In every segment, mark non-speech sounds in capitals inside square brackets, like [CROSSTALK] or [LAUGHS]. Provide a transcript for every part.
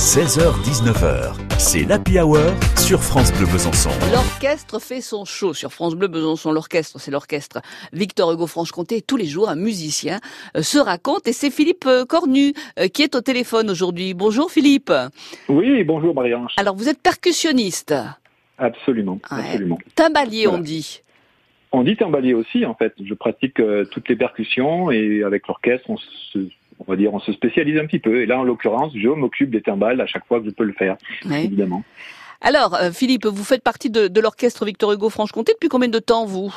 16h-19h, c'est l'Happy Hour sur France Bleu Besançon. L'orchestre fait son show sur France Bleu Besançon. L'orchestre, c'est l'orchestre Victor Hugo Franche-Comté. Tous les jours, un musicien euh, se raconte et c'est Philippe euh, Cornu euh, qui est au téléphone aujourd'hui. Bonjour Philippe. Oui, bonjour Marianne. Alors vous êtes percussionniste. Absolument, Ouais. absolument. Timbalier, on dit. On dit timbalier aussi, en fait. Je pratique euh, toutes les percussions et avec l'orchestre, on se, on va dire, on se spécialise un petit peu. Et là, en l'occurrence, je m'occupe des timbales à chaque fois que je peux le faire, Ouais. évidemment. Alors euh, Philippe, vous faites partie de, de l'orchestre Victor Hugo Franche-Comté depuis combien de temps vous?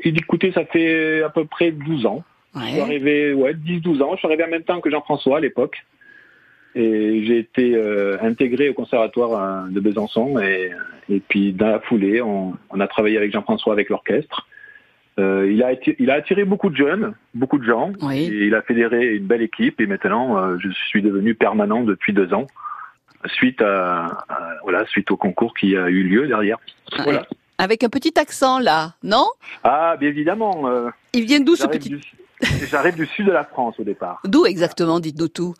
Écoutez, ça fait à peu près 12 ans. Je suis Ouais. arrivé, ouais, 10-12 ans. Je suis arrivé en même temps que Jean-François à l'époque. Et j'ai été euh, intégré au conservatoire euh, de Besançon. Et, et puis, dans la foulée, on, on a travaillé avec Jean-François avec l'orchestre. Euh, il, a attiré, il a attiré beaucoup de jeunes, beaucoup de gens. Oui. Et il a fédéré une belle équipe. Et maintenant, euh, je suis devenu permanent depuis deux ans, suite à, à- voilà, suite au concours qui a eu lieu derrière. Voilà. Ouais. Avec un petit accent là, non? Ah, bien évidemment. euh, Il vient d'où ce petit du, j'arrive du sud de la France au départ. D'où exactement Dites-nous tout?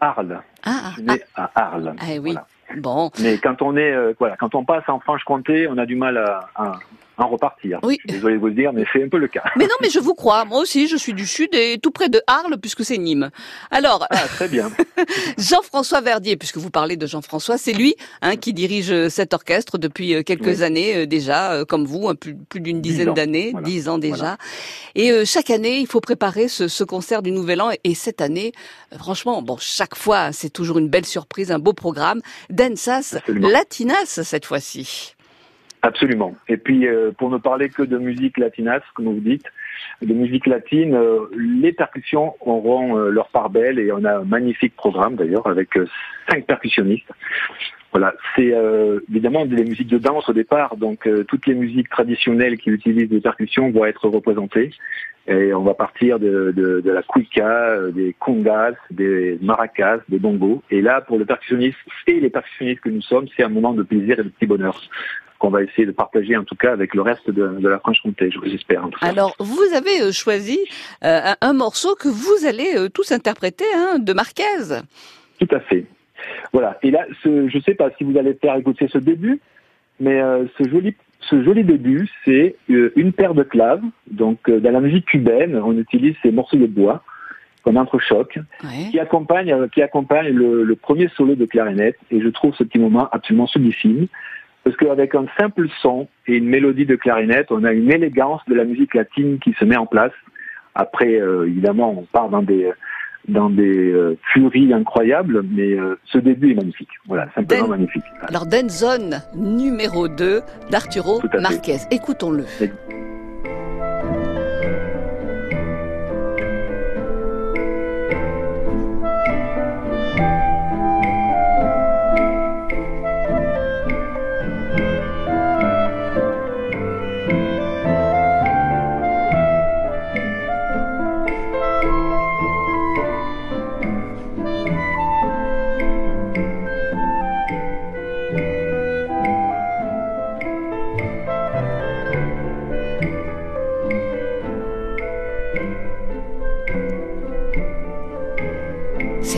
Arles. Ah, Je suis ah, né à Arles. ah, oui. Voilà. Bon. Mais quand on est, euh, voilà, quand on passe en Franche-Comté, on a du mal à en repartir. Oui. Je suis désolé de vous le dire, mais c'est un peu le cas. Mais non, mais je vous crois. Moi aussi, je suis du sud et tout près de Arles, puisque c'est Nîmes. Alors, Ah, très bien. [LAUGHS] Jean-François Verdier, puisque vous parlez de Jean-François, c'est lui hein, qui dirige euh, cet orchestre depuis euh, quelques Oui. années euh, déjà, comme vous, hein, plus, plus d'une dizaine d'années, voilà. dix ans déjà. Et euh, chaque année, il faut préparer ce, ce concert du Nouvel An. Et cette année, franchement, bon, chaque fois, c'est toujours une belle surprise, un beau programme. Densas, Absolument. Latinas cette fois-ci. Absolument. Et puis, euh, pour ne parler que de musique latinasse, comme vous dites, de musique latine, euh, les percussions auront euh, leur part belle et on a un magnifique programme d'ailleurs avec euh, cinq percussionnistes. Voilà, c'est euh, évidemment des musiques de danse au départ, donc euh, toutes les musiques traditionnelles qui utilisent des percussions vont être représentées. Et on va partir de, de, de la cuica, des congas, des maracas, des bongos. Et là, pour le percussionniste et les percussionnistes que nous sommes, c'est un moment de plaisir et de petit bonheur qu'on va essayer de partager en tout cas avec le reste de, de la Franche-Comté, je vous espère en tout cas. Alors, vous avez euh, choisi euh, un, morceau que vous allez euh, tous interpréter, hein, de Marquez. Tout à fait. Voilà. Et là, ce, je ne sais pas si vous allez faire écouter ce début, mais euh, ce joli, ce joli début, c'est euh, une paire de claves. Donc, euh, dans la musique cubaine, on utilise ces morceaux de bois comme entrechoc Ouais. qui accompagne, qui accompagne le, le premier solo de clarinette. Et je trouve ce petit moment absolument sublissime. Parce qu'avec un simple son et une mélodie de clarinette, on a une élégance de la musique latine qui se met en place. Après, euh, évidemment, on part dans des dans des euh, furies incroyables, mais euh, ce début est magnifique. Voilà, simplement Den- magnifique. Alors, Denzone numéro 2 d'Arturo. Marquez. Écoutons-le.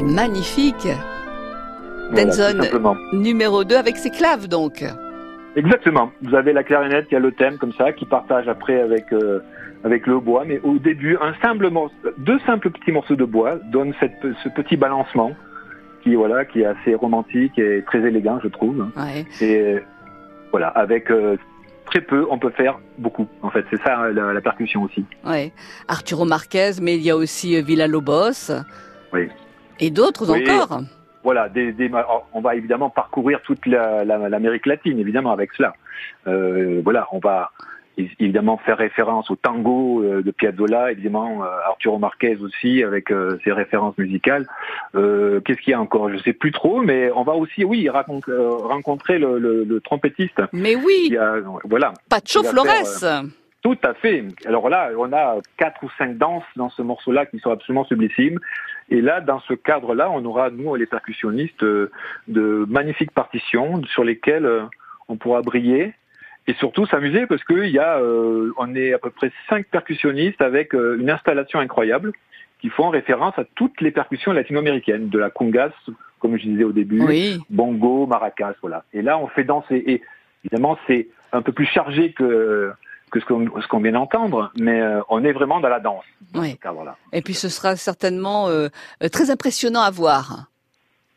C'est magnifique. Voilà, simplement. Numéro 2 avec ses claves, donc. Exactement. Vous avez la clarinette qui a le thème comme ça, qui partage après avec euh, avec le bois. Mais au début, un simple morceau, deux simples petits morceaux de bois donnent cette, ce petit balancement qui voilà, qui est assez romantique et très élégant, je trouve. Ouais. Et voilà, avec euh, très peu, on peut faire beaucoup. En fait, c'est ça la, la percussion aussi. Ouais. Arturo Marquez, mais il y a aussi euh, Villa Lobos. Oui. Et d'autres Oui. encore. Voilà, des, des- on va évidemment parcourir toute la- la- l'Amérique latine, évidemment, avec cela. Euh, voilà, on va évidemment faire référence au tango euh, de Piazzolla, évidemment, euh, Arturo Marquez aussi, avec euh, ses références musicales. Euh, Qu'est-ce qu'il y a encore? Je sais plus trop, mais on va aussi, oui, rencontrer le, le- le trompettiste. Mais oui, a, voilà, Pacho Flores. Tout à fait. Alors là, on a quatre ou cinq danses dans ce morceau-là qui sont absolument sublissimes. Et là, dans ce cadre-là, on aura, nous, les percussionnistes, euh, de magnifiques partitions sur lesquelles euh, on pourra briller et surtout s'amuser parce qu'il y a, euh, on est à peu près cinq percussionnistes avec euh, une installation incroyable qui font référence à toutes les percussions latino-américaines, de la congas, comme je disais au début, Oui. bongo, maracas, voilà. Et là, on fait danser. Et évidemment, c'est un peu plus chargé que que ce qu'on qu'on vient d'entendre, mais euh, on est vraiment dans la danse. Dans Oui. ce cadre-là. Et puis ce sera certainement euh, euh, très impressionnant à voir.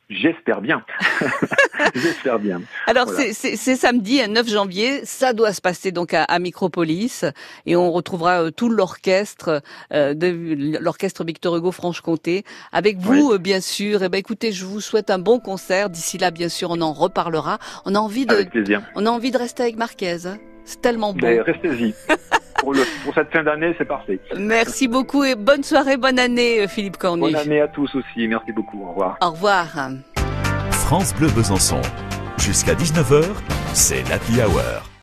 J'espère bien. [LAUGHS] J'espère bien. Alors Voilà. c'est- samedi, un 9 janvier, ça doit se passer donc à, à Micropolis et on retrouvera euh, tout l'orchestre euh, de l'orchestre Victor Hugo Franche-Comté avec vous euh, bien sûr. Et ben écoutez, je vous souhaite un bon concert. D'ici là, bien sûr, on en reparlera. On a envie de Avec plaisir. on a envie de rester avec Marquez. C'est tellement bon. Mais restez-y. [LAUGHS] pour, le- pour cette fin d'année, c'est parfait. Merci beaucoup et bonne soirée, bonne année euh, Philippe Cornu. Bonne année à tous aussi. Merci beaucoup. Au revoir. Au revoir. France Bleu Besançon. Jusqu'à 19h, c'est l'Happy Hour.